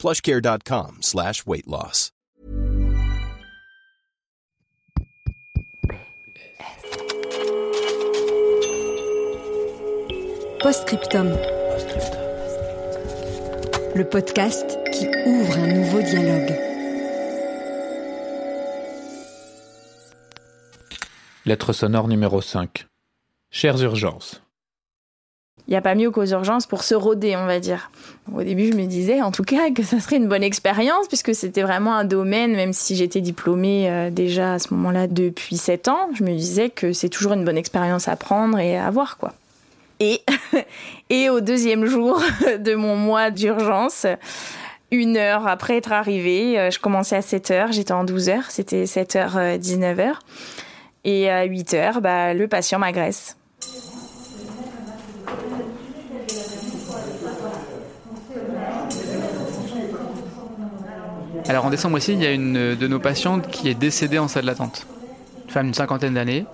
plushcare.com slash weight loss. Postscriptum. Le podcast qui ouvre un nouveau dialogue. Lettre sonore numéro 5. Chères urgences. N'y a pas mieux qu'aux urgences pour se roder, on va dire. Au début, je me disais en tout cas que ça serait une bonne expérience puisque c'était vraiment un domaine, même si j'étais diplômée euh, déjà à ce moment-là depuis 7 ans, je me disais que c'est toujours une bonne expérience à prendre et à avoir quoi. Et, et au deuxième jour de mon mois d'urgence, une heure après être arrivée, euh, je commençais à 7 heures, j'étais en 12 heures, c'était 7 h 19 h Et à 8 heures, bah, le patient m'agresse. Alors en décembre aussi, il y a une de nos patientes qui est décédée en salle d'attente. Une femme d'une cinquantaine d'années.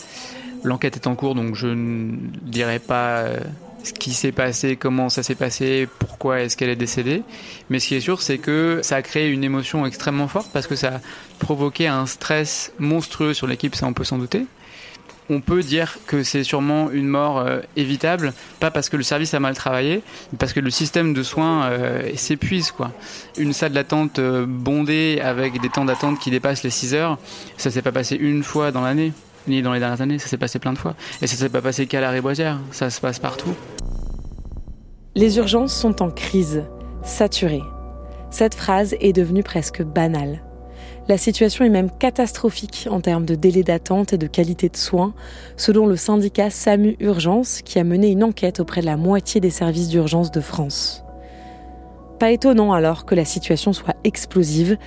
L'enquête est en cours, donc je ne dirai pas euh, ce qui s'est passé, comment ça s'est passé, pourquoi est-ce qu'elle est décédée. Mais ce qui est sûr, c'est que ça a créé une émotion extrêmement forte parce que ça a provoqué un stress monstrueux sur l'équipe, ça on peut s'en douter on peut dire que c'est sûrement une mort euh, évitable, pas parce que le service a mal travaillé, mais parce que le système de soins euh, s'épuise. quoi. Une salle d'attente euh, bondée avec des temps d'attente qui dépassent les 6 heures, ça s'est pas passé une fois dans l'année, ni dans les dernières années, ça s'est passé plein de fois. Et ça s'est pas passé qu'à la Riboisière, ça se passe partout. Les urgences sont en crise, saturées. Cette phrase est devenue presque banale. La situation est même catastrophique en termes de délai d'attente et de qualité de soins, selon le syndicat SAMU Urgence qui a mené une enquête auprès de la moitié des services d'urgence de France. Pas étonnant alors que la situation soit explosive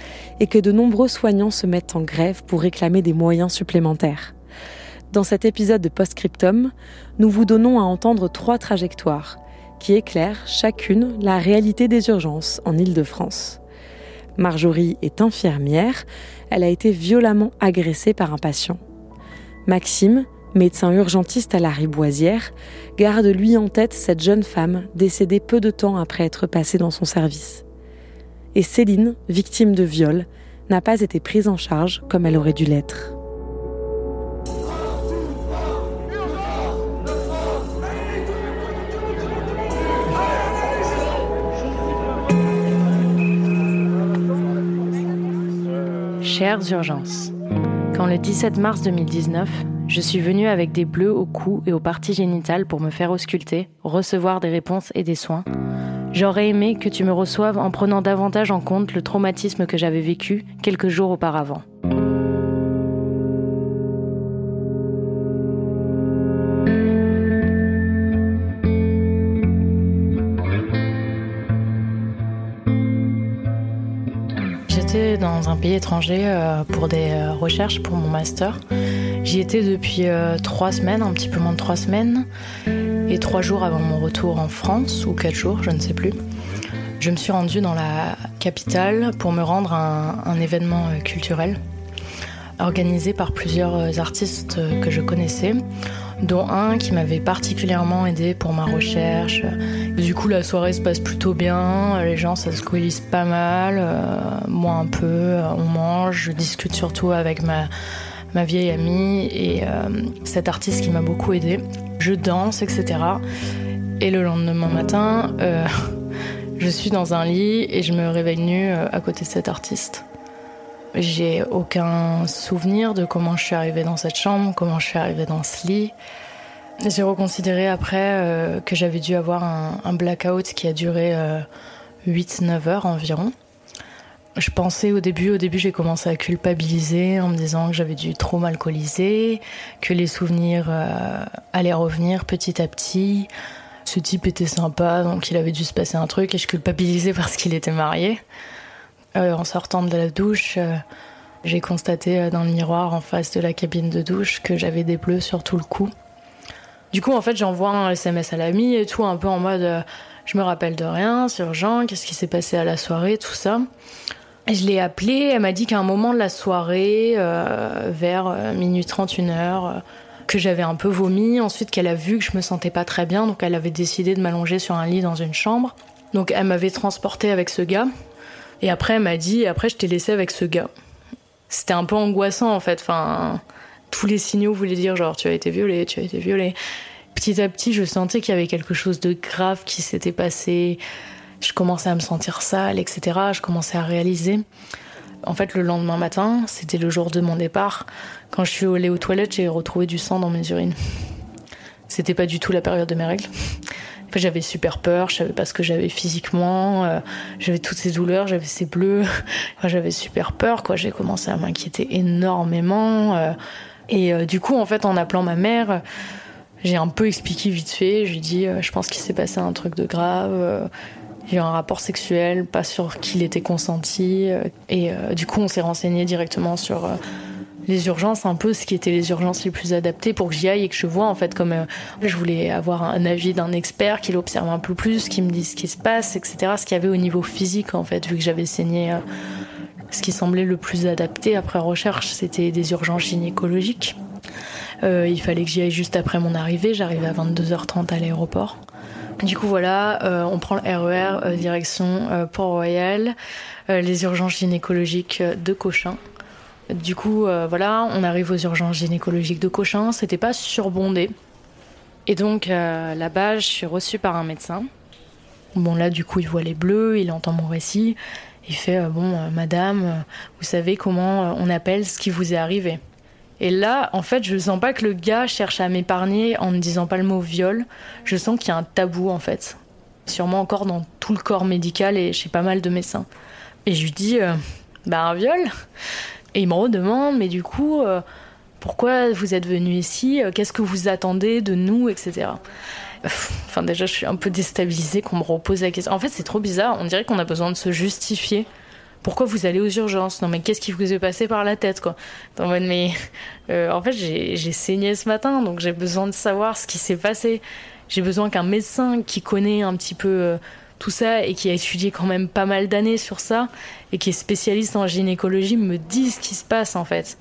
et que de nombreux soignants se mettent en grève pour réclamer des moyens supplémentaires. Dans cet épisode de Postscriptum, nous vous donnons à entendre trois trajectoires qui éclairent chacune la réalité des urgences en Île-de-France. Marjorie est infirmière, elle a été violemment agressée par un patient. Maxime, médecin urgentiste à la Riboisière, garde lui en tête cette jeune femme décédée peu de temps après être passée dans son service. Et Céline, victime de viol, n'a pas été prise en charge comme elle aurait dû l'être. Chères urgences, quand le 17 mars 2019, je suis venue avec des bleus au cou et aux parties génitales pour me faire ausculter, recevoir des réponses et des soins, j'aurais aimé que tu me reçoives en prenant davantage en compte le traumatisme que j'avais vécu quelques jours auparavant. Un pays étranger euh, pour des euh, recherches pour mon master. J'y étais depuis euh, trois semaines, un petit peu moins de trois semaines, et trois jours avant mon retour en France, ou quatre jours, je ne sais plus. Je me suis rendue dans la capitale pour me rendre à un, événement culturel organisé par plusieurs artistes que je connaissais, dont un qui m'avait particulièrement aidé pour ma recherche. Du coup, la soirée se passe plutôt bien, les gens ça se coulisse pas mal, euh, moi un peu, on mange, je discute surtout avec ma, vieille amie et euh, cet artiste qui m'a beaucoup aidé. Je danse, etc. Et le lendemain matin, euh, je suis dans un lit et je me réveille nue à côté de cet artiste. J'ai aucun souvenir de comment je suis arrivée dans cette chambre, comment je suis arrivée dans ce lit. J'ai reconsidéré après euh, que j'avais dû avoir un, blackout qui a duré 8-9 euh, heures environ. Je pensais au début, au début j'ai commencé à culpabiliser en me disant que j'avais dû trop m'alcooliser, que les souvenirs euh, allaient revenir petit à petit. Ce type était sympa, donc il avait dû se passer un truc et je culpabilisais parce qu'il était marié en sortant de la douche, j'ai constaté dans le miroir en face de la cabine de douche que j'avais des bleus sur tout le cou. Du coup, en fait, j'envoie un SMS à l'ami et tout, un peu en mode je me rappelle de rien, c'est urgent, qu'est-ce qui s'est passé à la soirée, tout ça. Je l'ai appelée, elle m'a dit qu'à un moment de la soirée, euh, vers euh, minuit 31 heure, euh, que j'avais un peu vomi, ensuite qu'elle a vu que je me sentais pas très bien, donc elle avait décidé de m'allonger sur un lit dans une chambre. Donc elle m'avait transportée avec ce gars, et après elle m'a dit, après je t'ai laissé avec ce gars. C'était un peu angoissant en fait, enfin, tous les signaux voulaient dire genre tu as été violée, tu as été violée. Petit à petit, je sentais qu'il y avait quelque chose de grave qui s'était passé je commençais à me sentir sale, etc. Je commençais à réaliser. En fait, le lendemain matin, c'était le jour de mon départ. Quand je suis allée aux toilettes, j'ai retrouvé du sang dans mes urines. C'était pas du tout la période de mes règles. J'avais super peur, je savais pas ce que j'avais physiquement, euh, j'avais toutes ces douleurs, j'avais ces bleus, j'avais super peur, quoi. J'ai commencé à m'inquiéter énormément. Euh, et euh, du coup, en fait, en appelant ma mère, j'ai un peu expliqué vite fait. Je lui dit, je pense qu'il s'est passé un truc de grave il y a eu un rapport sexuel, pas sûr qu'il était consenti. Et du coup, on s'est renseigné directement sur les urgences, un peu ce qui étaient les urgences les plus adaptées pour que j'y aille et que je vois en fait comme je voulais avoir un avis d'un expert qui l'observe un peu plus, qui me dise ce qui se passe, etc. Ce qu'il y avait au niveau physique en fait, vu que j'avais saigné. ce qui semblait le plus adapté après recherche, c'était des urgences gynécologiques. il fallait que j'y aille juste après mon arrivée. J'arrivais à 22h30 à l'aéroport. Du coup, voilà, euh, on prend le RER e euh, direction euh, Port-Royal, les urgences gynécologiques de Cochin. Du coup, voilà, on arrive aux urgences gynécologiques de Cochin. C'était pas surbondé. Et donc, là-bas, je suis reçue par un médecin. Bon, là, du coup, il voit les bleus, il entend mon récit. Il fait Bon, madame, vous savez comment on appelle ce qui vous est arrivé et là, en fait, je sens pas que le gars cherche à m'épargner en ne disant pas le mot viol. Je sens qu'il y a un tabou, en fait. Sûrement encore dans tout le corps médical et chez pas mal de médecins. Et je lui dis, euh, bah, un viol? Et il me redemande, mais du coup, euh, pourquoi vous êtes venu ici euh, Qu'est-ce que vous attendez de nous Etc. Enfin, déjà, je suis un peu déstabilisée qu'on me repose la question. En fait, c'est trop bizarre. On dirait qu'on a besoin de se justifier pourquoi vous allez aux urgences? Non, mais qu'est-ce qui vous est passé par la tête, quoi? Mais euh, en fait, j'ai saigné ce matin, donc j'ai besoin de savoir ce qui s'est passé. J'ai besoin qu'un médecin qui connaît un petit peu tout ça et qui a étudié quand même pas mal d'années sur ça et qui est spécialiste en gynécologie me dise ce qui se passe, en fait.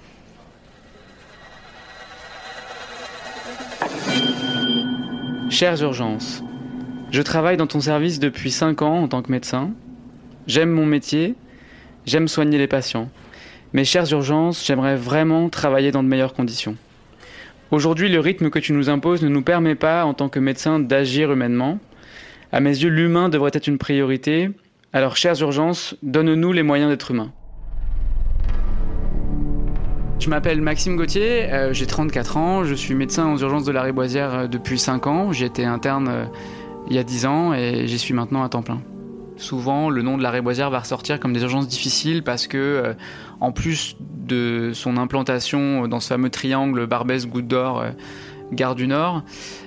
Chères urgences, je travaille dans ton service depuis 5 ans en tant que médecin. J'aime mon métier J'aime soigner les patients. Mes chères urgences, j'aimerais vraiment travailler dans de meilleures conditions. Aujourd'hui, le rythme que tu nous imposes ne nous permet pas, en tant que médecin, d'agir humainement. À mes yeux, l'humain devrait être une priorité. Alors, chères urgences, donne-nous les moyens d'être humains. Je m'appelle Maxime Gauthier, euh, j'ai 34 ans, je suis médecin aux urgences de la Riboisière euh, depuis 5 ans. J'ai été interne euh, il y a 10 ans et j'y suis maintenant à temps plein souvent le nom de la Réboisière va ressortir comme des urgences difficiles parce que, en plus de son implantation dans ce fameux triangle Barbès-Goutte d'Or, Gare du Nord,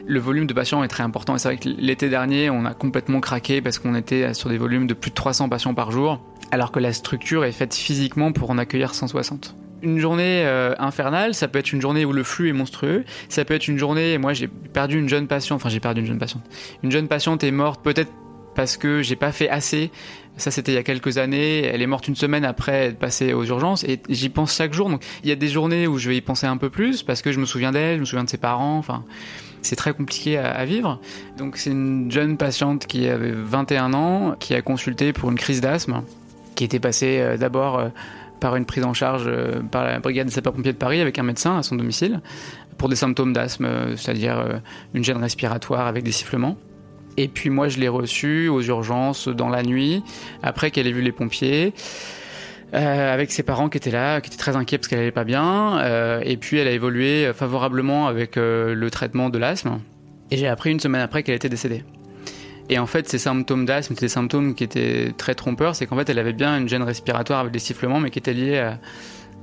le volume de patients est très important. Et c'est vrai que l'été dernier, on a complètement craqué parce qu'on était sur des volumes de plus de 300 patients par jour, alors que la structure est faite physiquement pour en accueillir 160 une journée euh, infernale, ça peut être une journée où le flux est monstrueux, ça peut être une journée, moi j'ai perdu une jeune patiente, enfin j'ai perdu une jeune patiente. Une jeune patiente est morte peut-être parce que j'ai pas fait assez. Ça, c'était il y a quelques années. Elle est morte une semaine après être passée aux urgences et j'y pense chaque jour. Donc, il y a des journées où je vais y penser un peu plus parce que je me souviens d'elle, je me souviens de ses parents. Enfin, c'est très compliqué à, vivre. Donc, c'est une jeune patiente qui avait 21 ans, qui a consulté pour une crise d'asthme, qui était passée euh, d'abord euh, par une prise en charge euh, par la brigade des sapeurs-pompiers de Paris avec un médecin à son domicile pour des symptômes d'asthme, c'est-à-dire une gêne respiratoire avec des sifflements. Et puis moi, je l'ai reçue aux urgences dans la nuit, après qu'elle ait vu les pompiers. Euh, avec ses parents qui étaient là, qui étaient très inquiets parce qu'elle allait pas bien. Euh, et puis elle a évolué favorablement avec euh, le traitement de l'asthme. Et j'ai appris une semaine après qu'elle était décédée. Et en fait, ces symptômes d'asthme, c'était des symptômes qui étaient très trompeurs. C'est qu'en fait, elle avait bien une gêne respiratoire avec des sifflements, mais qui était liée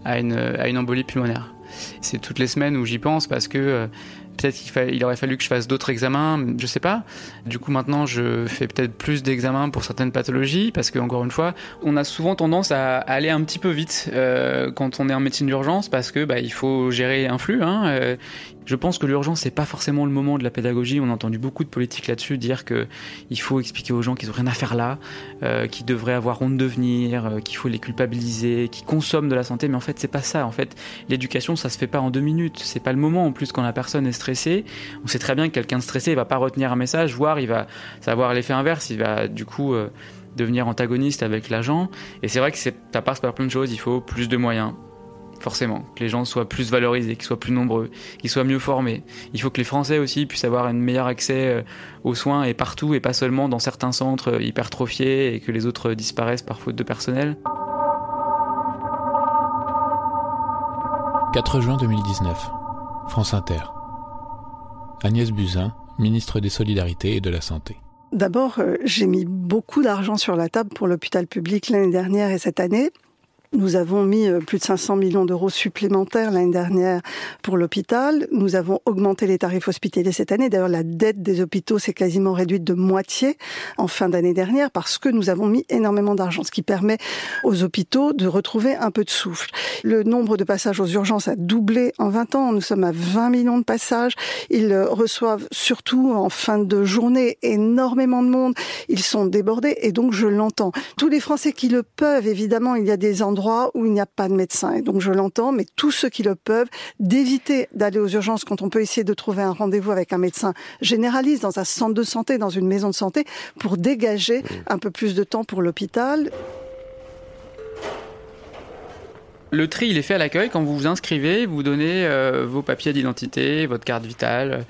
à une embolie pulmonaire. C'est toutes les semaines où j'y pense parce que Peut-être qu'il aurait fallu que je fasse d'autres examens, je sais pas. Du coup, maintenant, je fais peut-être plus d'examens pour certaines pathologies parce que, encore une fois, on a souvent tendance à aller un petit peu vite euh, quand on est en médecine d'urgence parce que bah, il faut gérer un flux. Hein, euh, je pense que l'urgence c'est pas forcément le moment de la pédagogie. On a entendu beaucoup de politiques là-dessus dire que il faut expliquer aux gens qu'ils ont rien à faire là, euh, qu'ils devraient avoir honte de venir, euh, qu'il faut les culpabiliser, qu'ils consomment de la santé. Mais en fait, c'est pas ça. En fait, l'éducation ça se fait pas en deux minutes. C'est pas le moment en plus quand la personne est stressée. On sait très bien que quelqu'un stressé il va pas retenir un message, voire il va savoir l'effet inverse. Il va du coup euh, devenir antagoniste avec l'agent. Et c'est vrai que ça passe par plein de choses. Il faut plus de moyens, forcément, que les gens soient plus valorisés, qu'ils soient plus nombreux, qu'ils soient mieux formés. Il faut que les Français aussi puissent avoir un meilleur accès euh, aux soins et partout et pas seulement dans certains centres euh, hypertrophiés et que les autres disparaissent par faute de personnel. 4 juin 2019, France Inter. Agnès Buzyn, ministre des Solidarités et de la Santé. D'abord, euh, j'ai mis beaucoup d'argent sur la table pour l'hôpital public l'année dernière et cette année. Nous avons mis euh, plus de 500 millions d'euros supplémentaires l'année dernière pour l'hôpital. Nous avons augmenté les tarifs hospitaliers cette année. D'ailleurs, la dette des hôpitaux s'est quasiment réduite de moitié en fin d'année dernière parce que nous avons mis énormément d'argent, ce qui permet aux hôpitaux de retrouver un peu de souffle. Le nombre de passages aux urgences a doublé en 20 ans. Nous sommes à 20 millions de passages. Ils reçoivent surtout en fin de journée énormément de monde. Ils sont débordés et donc je l'entends. Tous les Français qui le peuvent, évidemment, il y a des endroits où il n'y a pas de médecin. Et donc je l'entends, mais tous ceux qui le peuvent, d'éviter d'aller aux urgences quand on peut essayer de trouver un rendez-vous avec un médecin généraliste dans un centre de santé, dans une maison de santé, pour dégager un peu plus de temps pour l'hôpital. Le tri, il est fait à l'accueil. Quand vous vous inscrivez, vous donnez euh, vos papiers d'identité, votre carte vitale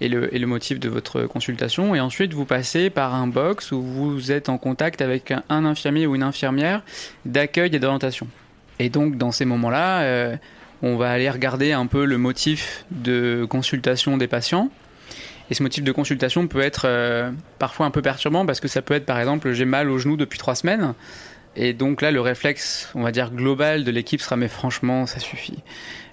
et le, et le, motif de votre consultation. Et ensuite, vous passez par un box où vous êtes en contact avec un, infirmier ou une infirmière d'accueil et d'orientation. Et donc, dans ces moments-là, euh, on va aller regarder un peu le motif de consultation des patients. Et ce motif de consultation peut être euh, parfois un peu perturbant parce que ça peut être, par exemple, j'ai mal au genou depuis trois semaines. Et donc là, le réflexe, on va dire global de l'équipe sera mais franchement, ça suffit.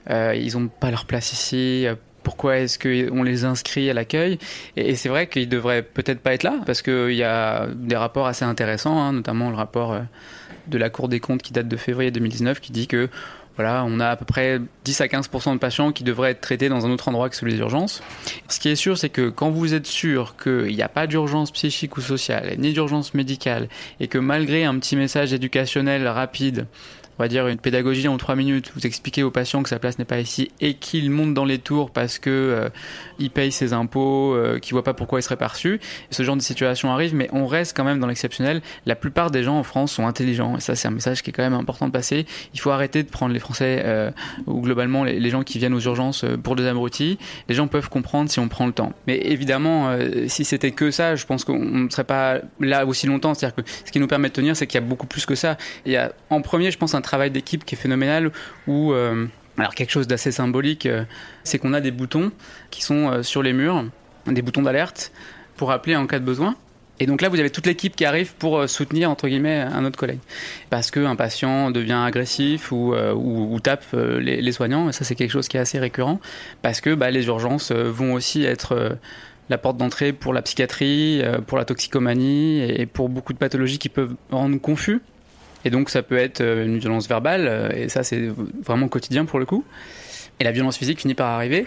Euh, ils n'ont pas leur place ici. Pourquoi est-ce qu'on les inscrit à l'accueil? Et, c'est vrai qu'ils devraient peut-être pas être là parce qu'il y a des rapports assez intéressants, hein, notamment le rapport euh, de la Cour des comptes qui date de février 2019 qui dit que voilà, on a à peu près 10 à 15% de patients qui devraient être traités dans un autre endroit que celui des urgences. Ce qui est sûr, c'est que quand vous êtes sûr qu'il n'y a pas d'urgence psychique ou sociale, ni d'urgence médicale, et que malgré un petit message éducationnel rapide, on va dire une pédagogie en trois minutes, vous expliquez aux patients que sa place n'est pas ici et qu'il monte dans les tours parce que euh, il paye ses impôts, euh, qu'il voit pas pourquoi il serait perçu. Ce genre de situation arrive, mais on reste quand même dans l'exceptionnel. La plupart des gens en France sont intelligents et ça c'est un message qui est quand même important de passer. Il faut arrêter de prendre les Français euh, ou globalement les, les, gens qui viennent aux urgences euh, pour des abrutis. Les gens peuvent comprendre si on prend le temps. Mais évidemment, euh, si c'était que ça, je pense qu'on ne serait pas là aussi longtemps. C'est-à-dire que ce qui nous permet de tenir, c'est qu'il y a beaucoup plus que ça. Il y a en premier, je pense, un travail d'équipe qui est phénoménal où euh, alors quelque chose d'assez symbolique, euh, c'est qu'on a des boutons qui sont euh, sur les murs, des boutons d'alerte pour appeler en cas de besoin. Et donc là, vous avez toute l'équipe qui arrive pour soutenir entre guillemets un autre collègue, parce qu'un patient devient agressif ou, ou, tape les, soignants. Et ça, c'est quelque chose qui est assez récurrent, parce que bah, les urgences vont aussi être la porte d'entrée pour la psychiatrie, pour la toxicomanie et pour beaucoup de pathologies qui peuvent rendre confus et donc ça peut être euh, une violence verbale, euh, et ça c'est vraiment quotidien pour le coup. Et la violence physique finit par arriver.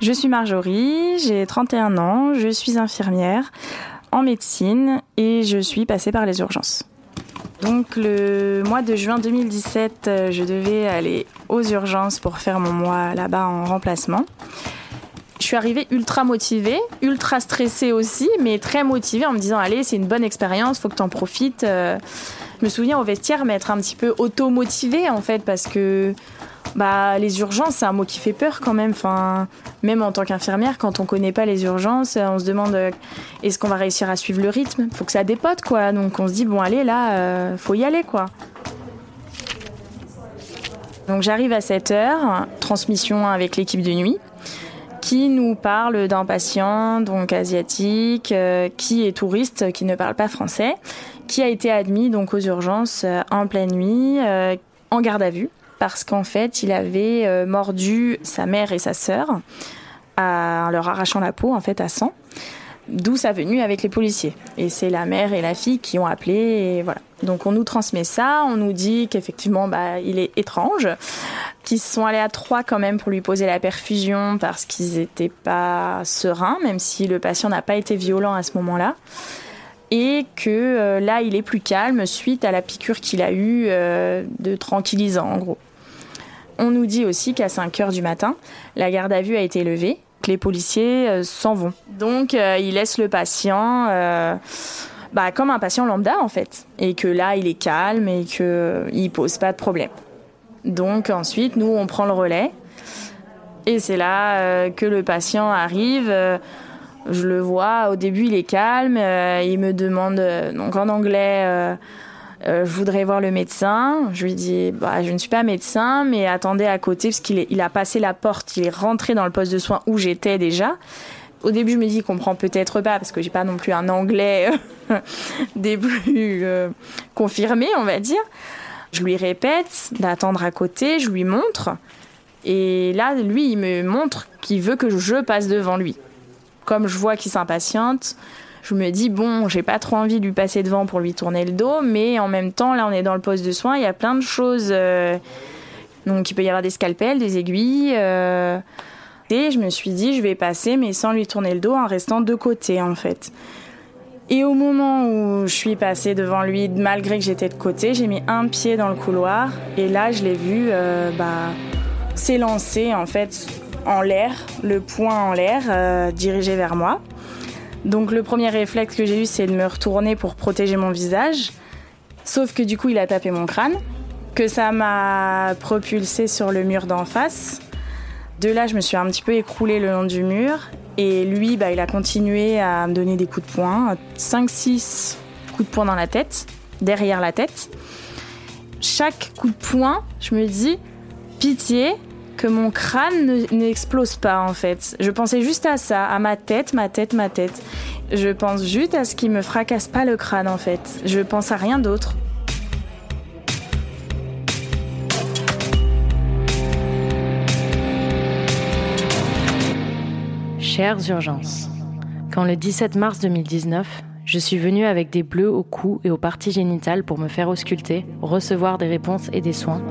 Je suis Marjorie, j'ai 31 ans, je suis infirmière en médecine et je suis passée par les urgences. Donc le mois de juin 2017, euh, je devais aller aux urgences pour faire mon mois là-bas en remplacement. Je suis arrivée ultra motivée, ultra stressée aussi, mais très motivée en me disant allez, c'est une bonne expérience, faut que tu en profites. Euh, je me souviens au vestiaire m'être un petit peu auto-motivée en fait parce que bah, les urgences, c'est un mot qui fait peur quand même. Enfin, même en tant qu'infirmière, quand on connaît pas les urgences, on se demande euh, est-ce qu'on va réussir à suivre le rythme? Faut que ça dépote quoi. Donc on se dit bon allez là, euh, faut y aller quoi. Donc j'arrive à 7 heures, transmission avec l'équipe de nuit qui nous parle d'un patient donc asiatique euh, qui est touriste, qui ne parle pas français, qui a été admis donc aux urgences en pleine nuit, en garde à vue, parce qu'en fait, il avait mordu sa mère et sa sœur en leur arrachant la peau en fait à sang. D'où sa venue avec les policiers. Et c'est la mère et la fille qui ont appelé. Voilà. Donc on nous transmet ça, on nous dit qu'effectivement bah, il est étrange, qu'ils sont allés à trois quand même pour lui poser la perfusion parce qu'ils n'étaient pas sereins, même si le patient n'a pas été violent à ce moment-là. Et que euh, là il est plus calme suite à la piqûre qu'il a eue euh, de tranquillisant en gros. On nous dit aussi qu'à 5 heures du matin, la garde à vue a été levée les policiers euh, s'en vont. Donc, euh, ils laissent le patient euh, bah, comme un patient lambda, en fait. Et que là, il est calme et qu'il ne pose pas de problème. Donc, ensuite, nous, on prend le relais. Et c'est là que le patient arrive. je le vois, au début, il est calme. il me demande, donc en anglais, euh, je voudrais voir le médecin. Je lui dis, bah, je ne suis pas médecin, mais attendez à côté parce qu'il il a passé la porte, il est rentré dans le poste de soins où j'étais déjà. Au début, je me dis, il comprend peut-être pas parce que j'ai pas non plus un anglais euh, des plus euh, confirmés, on va dire. Je lui répète d'attendre à côté, je lui montre. Et là, lui, il me montre qu'il veut que je passe devant lui. Comme je vois qu'il s'impatiente, je me dis bon, j'ai pas trop envie de lui passer devant pour lui tourner le dos, mais en même temps, là, on est dans le poste de soins, il y a plein de choses. Euh, donc, il peut y avoir des scalpels, des aiguilles. Euh, et je me suis dit, je vais passer, mais sans lui tourner le dos, en restant de côté, en fait. Et au moment où je suis passée devant lui, malgré que j'étais de côté, j'ai mis un pied dans le couloir. Et là, je l'ai vu euh, bah, s'élancer, en fait, en l'air, le poing en l'air, dirigé vers moi. Donc le premier réflexe que j'ai eu, c'est de me retourner pour protéger mon visage. Sauf que du coup, il a tapé mon crâne, que ça m'a propulsé sur le mur d'en face. De là, je me suis un petit peu écroulée le long du mur. Et lui, bah, il a continué à me donner des coups de poing. 5-6 coups de poing dans la tête, derrière la tête. Chaque coup de poing, je me dis, pitié, que mon crâne n'explose pas en fait. Je pensais juste à ça, à ma tête, ma tête, ma tête. Je pense juste à ce qui me fracasse pas le crâne en fait. Je pense à rien d'autre. Chères urgences, quand le 17 mars 2019, je suis venue avec des bleus au cou et aux parties génitales pour me faire ausculter, recevoir des réponses et des soins,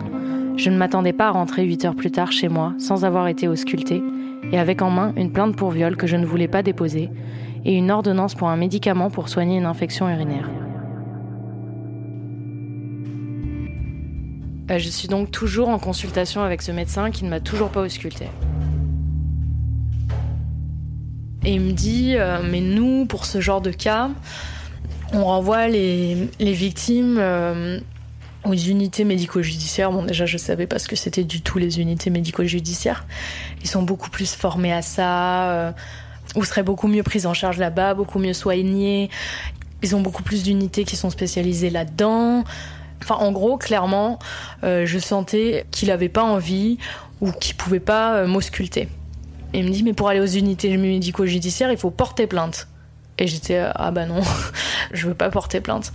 je ne m'attendais pas à rentrer 8 heures plus tard chez moi sans avoir été auscultée et avec en main une plainte pour viol que je ne voulais pas déposer et une ordonnance pour un médicament pour soigner une infection urinaire. Euh, je suis donc toujours en consultation avec ce médecin qui ne m'a toujours pas ausculté. Et il me dit, euh, mais nous, pour ce genre de cas, on renvoie les, victimes euh, aux unités médico-judiciaires. Bon, déjà, je savais pas ce que c'était du tout les unités médico-judiciaires. Ils sont beaucoup plus formés à ça, euh, ou seraient beaucoup mieux pris en charge là-bas, beaucoup mieux soignés. Ils ont beaucoup plus d'unités qui sont spécialisées là-dedans. Enfin, en gros, clairement, euh, je sentais qu'il avait pas envie ou qu'il pouvait pas euh, m'ausculter. Il me dit, mais pour aller aux unités médico-judiciaires, il faut porter plainte. Et j'étais, ah bah non, je veux pas porter plainte.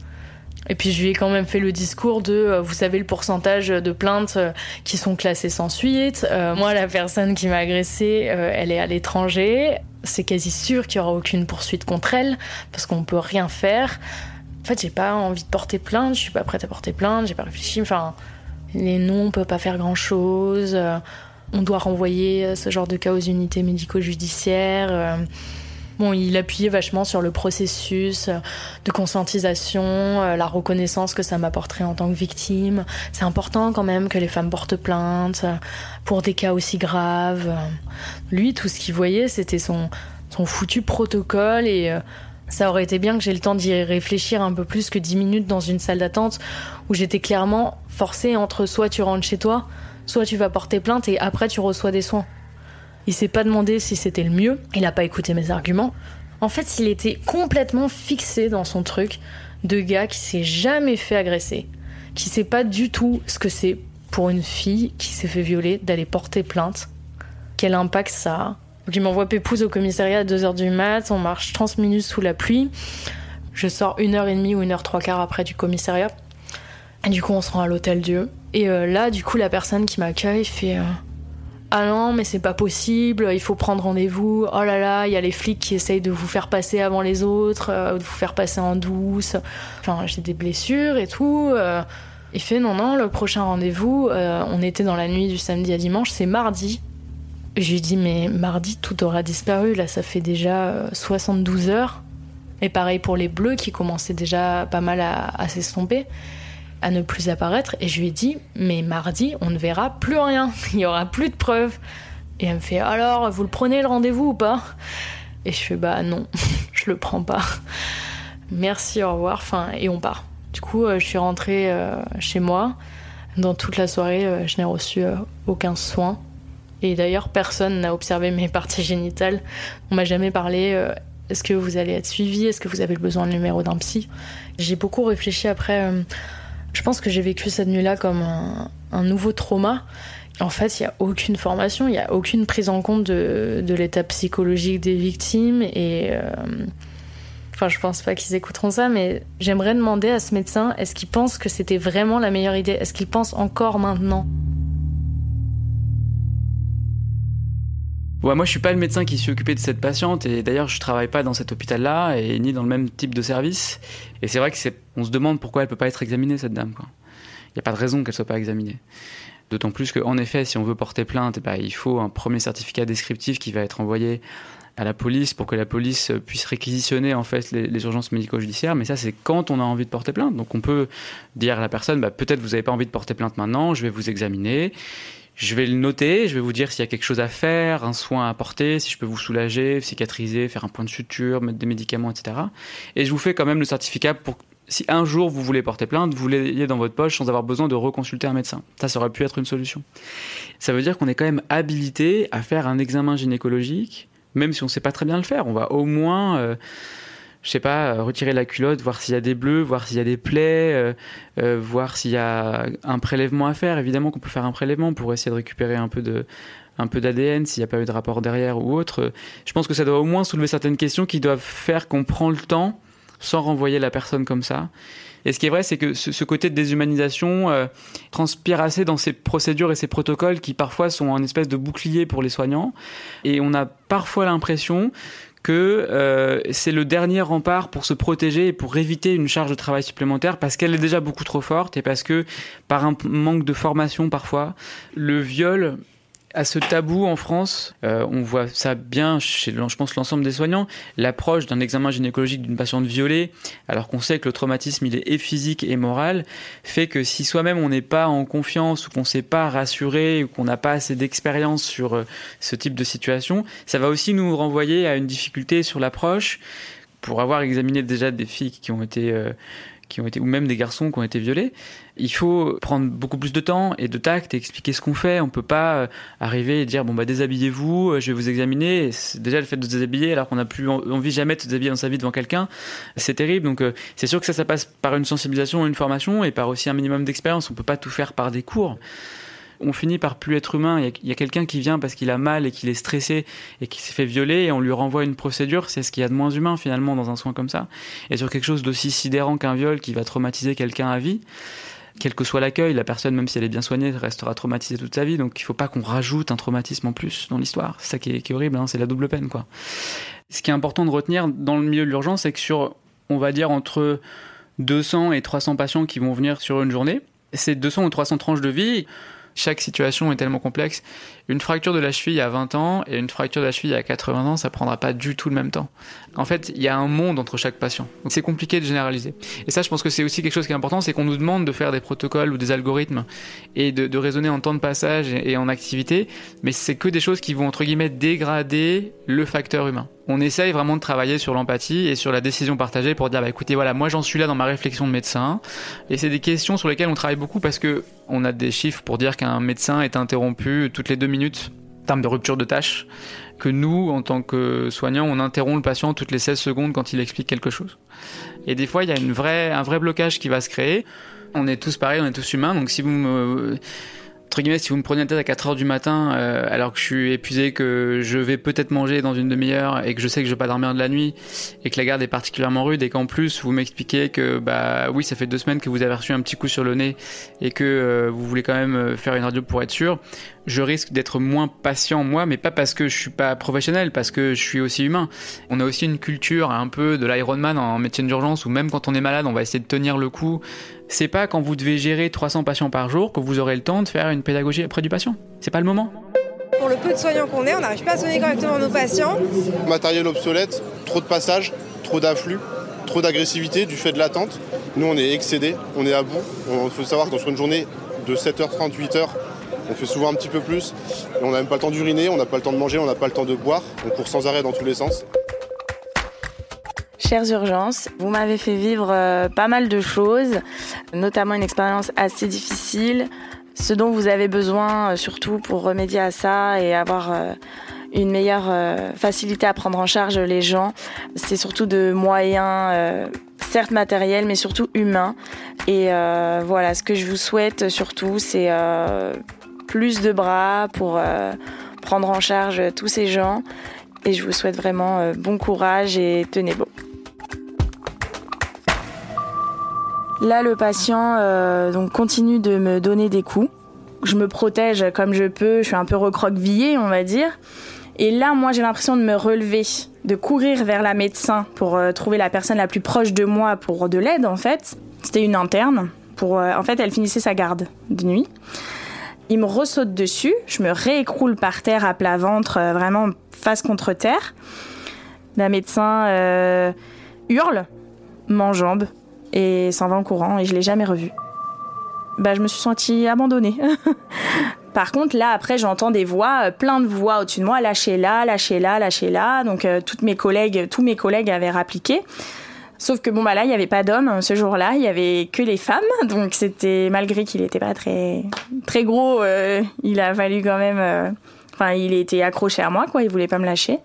Et puis je lui ai quand même fait le discours de, euh, vous savez, le pourcentage de plaintes euh, qui sont classées sans suite. Euh, moi, la personne qui m'a agressée, elle est à l'étranger. C'est quasi sûr qu'il y aura aucune poursuite contre elle parce qu'on peut rien faire. En fait, j'ai pas envie de porter plainte. Je suis pas prête à porter plainte. J'ai pas réfléchi. Enfin, les noms, on peut pas faire grand chose. on doit renvoyer ce genre de cas aux unités médico-judiciaires. Bon, il appuyait vachement sur le processus euh, de conscientisation, euh, la reconnaissance que ça m'apporterait en tant que victime. C'est important quand même que les femmes portent plainte euh, pour des cas aussi graves. Lui, tout ce qu'il voyait, c'était son, son foutu protocole et ça aurait été bien que j'ai le temps d'y réfléchir un peu plus que dix minutes dans une salle d'attente où j'étais clairement forcée entre soit tu rentres chez toi, soit tu vas porter plainte et après tu reçois des soins. Il s'est pas demandé si c'était le mieux. Il a pas écouté mes arguments. En fait, il était complètement fixé dans son truc de gars qui s'est jamais fait agresser, qui sait pas du tout ce que c'est pour une fille qui s'est fait violer d'aller porter plainte. Quel impact ça a. Donc il m'envoie Pépouze au commissariat à 2h du mat, on marche 30 minutes sous la pluie. Je sors une heure et demie ou une heure trois quarts après du commissariat. Et du coup, on se rend à l'hôtel Dieu. Et euh, là, du coup, la personne qui m'accueille fait euh, Ah non, mais c'est pas possible, il faut prendre rendez-vous. Oh là là, il y a les flics qui essayent de vous faire passer avant les autres, de vous faire passer en douce. Enfin, j'ai des blessures et tout. Il fait Non, non, le prochain rendez-vous, on était dans la nuit du samedi à dimanche, c'est mardi. Je lui dis mais mardi tout aura disparu, là ça fait déjà 72 heures. Et pareil pour les bleus qui commençaient déjà pas mal à, s'estomper, à ne plus apparaître. Et je lui ai dit mais mardi on ne verra plus rien, il n'y aura plus de preuves. Et elle me fait alors vous le prenez le rendez-vous ou pas? Et je fais bah non, je le prends pas. Merci, au revoir, enfin, et on part. Du coup, euh, je suis rentrée euh, chez moi. Dans toute la soirée, euh, je n'ai reçu aucun soin. Et d'ailleurs, personne n'a observé mes parties génitales. On m'a jamais parlé. Est-ce que vous allez être suivi? Est-ce que vous avez besoin de numéro d'un psy? J'ai beaucoup réfléchi après. Je pense que j'ai vécu cette nuit-là comme un, nouveau trauma. En fait, il n'y a aucune formation, il n'y a aucune prise en compte de, l'état psychologique des victimes. Et. Euh, enfin, je pense pas qu'ils écouteront ça, mais j'aimerais demander à ce médecin est-ce qu'il pense que c'était vraiment la meilleure idée? Est-ce qu'il pense encore maintenant? Moi, je suis pas le médecin qui s'est occupé de cette patiente et d'ailleurs, je travaille pas dans cet hôpital-là et ni dans le même type de service. Et c'est vrai que on se demande pourquoi elle peut pas être examinée cette dame. Il n'y a pas de raison qu'elle soit pas examinée. D'autant plus qu'en effet, si on veut porter plainte, bah, il faut un premier certificat descriptif qui va être envoyé à la police pour que la police puisse réquisitionner en fait les, urgences médico-judiciaires. Mais ça, c'est quand on a envie de porter plainte. Donc on peut dire à la personne, bah, peut-être vous n'avez pas envie de porter plainte maintenant, je vais vous examiner. Je vais le noter, je vais vous dire s'il y a quelque chose à faire, un soin à apporter, si je peux vous soulager, cicatriser, faire un point de suture, mettre des médicaments, etc. Et je vous fais quand même le certificat pour si un jour vous voulez porter plainte, vous l'ayez dans votre poche sans avoir besoin de reconsulter un médecin. Ça, ça aurait pu être une solution. Ça veut dire qu'on est quand même habilité à faire un examen gynécologique, même si on ne sait pas très bien le faire. On va au moins euh, je sais pas, euh, retirer la culotte, voir s'il y a des bleus, voir s'il y a des plaies, euh, euh, voir s'il y a un prélèvement à faire. Évidemment qu'on peut faire un prélèvement pour essayer de récupérer un peu de un peu d'ADN s'il n'y a pas eu de rapport derrière ou autre. Je pense que ça doit au moins soulever certaines questions qui doivent faire qu'on prend le temps sans renvoyer la personne comme ça. Et ce qui est vrai, c'est que ce, côté de déshumanisation transpire assez dans ces procédures et ces protocoles qui parfois sont un espèce de bouclier pour les soignants. Et on a parfois l'impression que euh, c'est le dernier rempart pour se protéger et pour éviter une charge de travail supplémentaire parce qu'elle est déjà beaucoup trop forte et parce que par un manque de formation parfois, le viol à ce tabou en France. Euh, on voit ça bien chez, je pense, l'ensemble des soignants. L'approche d'un examen gynécologique d'une patiente violée, alors qu'on sait que le traumatisme, il est et physique et moral, fait que si soi-même on n'est pas en confiance ou qu'on ne s'est pas rassuré ou qu'on n'a pas assez d'expérience sur euh, ce type de situation, ça va aussi nous renvoyer à une difficulté sur l'approche. Pour avoir examiné déjà des filles qui ont été euh, qui ont été, ou même des garçons qui ont été violés, il faut prendre beaucoup plus de temps et de tact et expliquer ce qu'on fait. On peut pas euh, arriver et dire bon bah déshabillez-vous, euh, je vais vous examiner. Déjà le fait de se déshabiller alors qu'on n'a plus envie jamais de se déshabiller dans sa vie devant quelqu'un, c'est terrible. Donc euh, c'est sûr que ça, ça passe par une sensibilisation, une formation et par aussi un minimum d'expérience. On peut pas tout faire par des cours on finit par plus être humain. Il y a, quelqu'un qui vient parce qu'il a mal et qu'il est stressé et qui s'est fait violer et on lui renvoie une procédure. C'est ce qu'il y a de moins humain finalement dans un soin comme ça. Et sur quelque chose d'aussi sidérant qu'un viol qui va traumatiser quelqu'un à vie, quel que soit l'accueil, la personne, même si elle est bien soignée, restera traumatisée toute sa vie. Donc il faut pas qu'on rajoute un traumatisme en plus dans l'histoire. C'est ça qui est, horrible, hein. c'est la double peine. quoi. Ce qui est important de retenir dans le milieu de l'urgence, c'est que sur, on va dire, entre 200 et 300 patients qui vont venir sur une journée, ces 200 ou 300 tranches de vie, chaque situation est tellement complexe. Une fracture de la cheville à 20 ans et une fracture de la cheville à 80 ans, ça prendra pas du tout le même temps. En fait, il y a un monde entre chaque patient. Donc c'est compliqué de généraliser. Et ça, je pense que c'est aussi quelque chose qui est important, c'est qu'on nous demande de faire des protocoles ou des algorithmes et de, raisonner en temps de passage et en activité, mais c'est que des choses qui vont entre guillemets dégrader le facteur humain on essaye vraiment de travailler sur l'empathie et sur la décision partagée pour dire bah écoutez voilà moi j'en suis là dans ma réflexion de médecin et c'est des questions sur lesquelles on travaille beaucoup parce que on a des chiffres pour dire qu'un médecin est interrompu toutes les deux minutes en termes de rupture de tâche que nous en tant que soignants on interrompt le patient toutes les 16 secondes quand il explique quelque chose. Et des fois il y a un vrai blocage qui va se créer. On est tous pareils on est tous humains donc si vous me entre guillemets, si vous me prenez la tête à 4 heures du matin, euh, alors que je suis épuisé, que je vais peut-être manger dans une demi-heure et que je sais que je vais pas dormir de la nuit et que la garde est particulièrement rude et qu'en plus vous m'expliquez que bah oui, ça fait deux semaines que vous avez reçu un petit coup sur le nez et que euh, vous voulez quand même euh, faire une radio pour être sûr, je risque d'être moins patient moi, mais pas parce que je suis pas professionnel, parce que je suis aussi humain. On a aussi une culture un peu de l'Ironman en médecine d'urgence où même quand on est malade, on va essayer de tenir le coup c'est pas quand vous devez gérer 300 patients par jour que vous aurez le temps de faire une pédagogie auprès du patient. C'est pas le moment. Pour le peu de soignants qu'on est, on n'arrive pas à soigner correctement nos patients. Matériel obsolète, trop de passages, trop d'afflux, trop d'agressivité du fait de l'attente. Nous, on est excédés, on est à bout. Il faut savoir que sur une journée de 7h30, 8h, on fait souvent un petit peu plus. on n'a même pas le temps d'uriner, on n'a pas le temps de manger, on n'a pas le temps de boire. On court sans arrêt dans tous les sens. Chères urgences, vous m'avez fait vivre euh, pas mal de choses, notamment une expérience assez difficile. Ce dont vous avez besoin, euh, surtout pour remédier à ça et avoir euh, une meilleure facilité à prendre en charge les gens, c'est surtout de moyens, certes matériels, mais surtout humains. Et voilà, ce que je vous souhaite surtout, c'est plus de bras pour prendre en charge tous ces gens. Et je vous souhaite vraiment bon courage et tenez bon. Là, le patient euh, continue de me donner des coups. Je me protège comme je peux, je suis un peu recroquevillée, on va dire. Et là, moi, j'ai l'impression de me relever, de courir vers la médecin pour euh, trouver la personne la plus proche de moi pour de l'aide, en fait. C'était une interne. Pour, euh, en fait, elle finissait sa garde de nuit. Il me ressaute dessus, je me réécroule par terre à plat ventre, vraiment face contre terre. La médecin hurle, m'enjambe, et s'en va en courant et je l'ai jamais revu. Bah, je me suis sentie abandonnée. Par contre, là, après, j'entends des voix, euh, plein de voix au-dessus de moi, lâchez là, lâchez là, lâchez là. Donc, euh, toutes mes collègues, tous mes collègues avaient rappliqué. Sauf que bon, bah là, il n'y avait pas d'hommes hein, ce jour-là, il y avait que les femmes. Donc, c'était, malgré qu'il n'était pas très, très gros, euh, il a fallu quand même. Enfin, il était accroché à moi, quoi, il voulait pas me lâcher.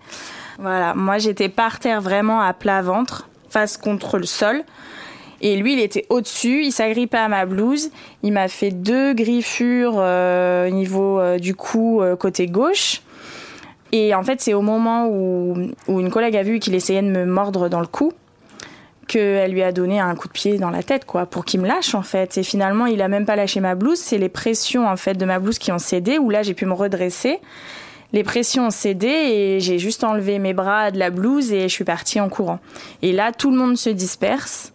Voilà, moi, j'étais par terre vraiment à plat ventre, face contre le sol. Et lui, il était au-dessus, il s'agrippait à ma blouse. Il m'a fait deux griffures euh, au niveau euh, du cou euh, côté gauche. Et en fait, c'est au moment où, une collègue a vu qu'il essayait de me mordre dans le cou qu'elle lui a donné un coup de pied dans la tête, quoi, pour qu'il me lâche, en fait. Et finalement, il a même pas lâché ma blouse. C'est les pressions, en fait, de ma blouse qui ont cédé, où là, j'ai pu me redresser. Les pressions ont cédé et j'ai juste enlevé mes bras de la blouse et je suis partie en courant. Et là, tout le monde se disperse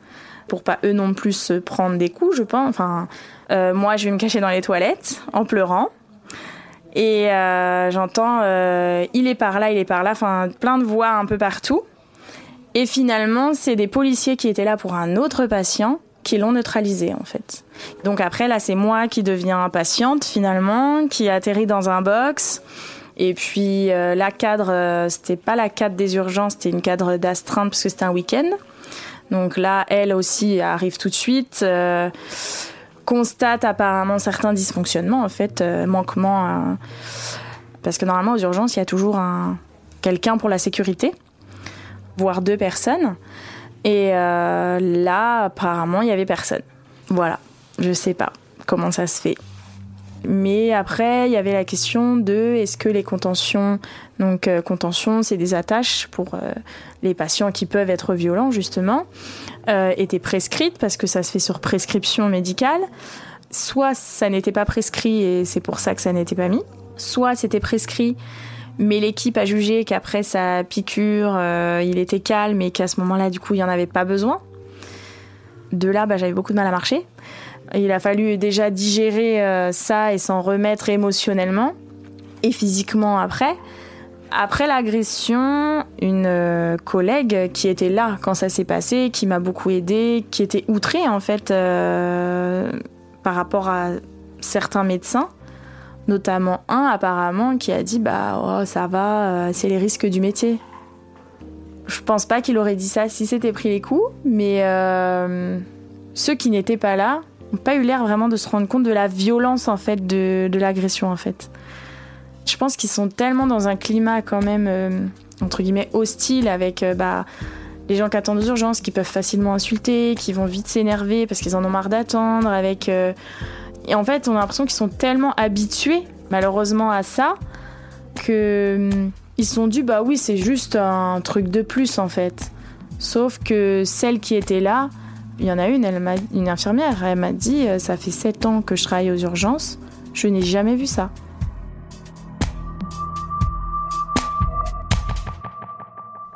pour pas eux non plus se prendre des coups, je pense. Enfin, euh, moi, je vais me cacher dans les toilettes en pleurant. Et euh, j'entends euh, il est par là, il est par là, enfin plein de voix un peu partout. Et finalement, c'est des policiers qui étaient là pour un autre patient qui l'ont neutralisé en fait. Donc après là, c'est moi qui deviens patiente finalement, qui atterrit dans un box. Et puis la cadre, c'était pas la cadre des urgences, c'était une cadre d'astreinte parce que c'était un week-end. Donc là, elle aussi arrive tout de suite, euh, constate apparemment certains dysfonctionnements, en fait, euh, manquements. Parce que normalement, aux urgences, il y a toujours un... quelqu'un pour la sécurité, voire deux personnes. Et euh, là, apparemment, il y avait personne. Voilà, je sais pas comment ça se fait. Mais après, il y avait la question de est-ce que les contentions, donc euh, contention, c'est des attaches pour euh, les patients qui peuvent être violents justement, euh, étaient prescrites parce que ça se fait sur prescription médicale. Soit ça n'était pas prescrit et c'est pour ça que ça n'était pas mis. Soit c'était prescrit, mais l'équipe a jugé qu'après sa piqûre, il était calme et qu'à ce moment-là, du coup, il n'y en avait pas besoin. De là, bah, j'avais beaucoup de mal à marcher. Il a fallu déjà digérer euh, ça et s'en remettre émotionnellement et physiquement après. Après l'agression, une euh, collègue qui était là quand ça s'est passé, qui m'a beaucoup aidée, qui était outrée en fait euh, par rapport à certains médecins, notamment un apparemment qui a dit bah oh, ça va, c'est les risques du métier. Je pense pas qu'il aurait dit ça si c'était pris les coups, mais ceux qui n'étaient pas là pas eu l'air vraiment de se rendre compte de la violence en fait de, l'agression en fait. Je pense qu'ils sont tellement dans un climat quand même euh, entre guillemets hostile avec euh, bah, les gens qui attendent aux urgences, qui peuvent facilement insulter, qui vont vite s'énerver parce qu'ils en ont marre d'attendre, avec euh, Et en fait, on a l'impression qu'ils sont tellement habitués, malheureusement, à ça, que ils sont dit, bah oui, c'est juste un truc de plus, en fait. Sauf que celle qui était là, il y en a une, elle m'a, une infirmière, elle m'a dit, euh, ça fait 7 ans que je travaille aux urgences, je n'ai jamais vu ça.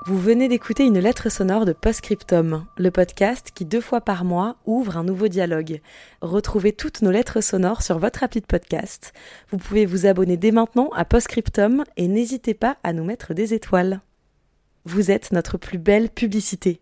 Vous venez d'écouter une lettre sonore de Postscriptum, le podcast qui deux fois par mois ouvre un nouveau dialogue. Retrouvez toutes nos lettres sonores sur votre appli de podcast. Vous pouvez vous abonner dès maintenant à Postscriptum et n'hésitez pas à nous mettre des étoiles. Vous êtes notre plus belle publicité.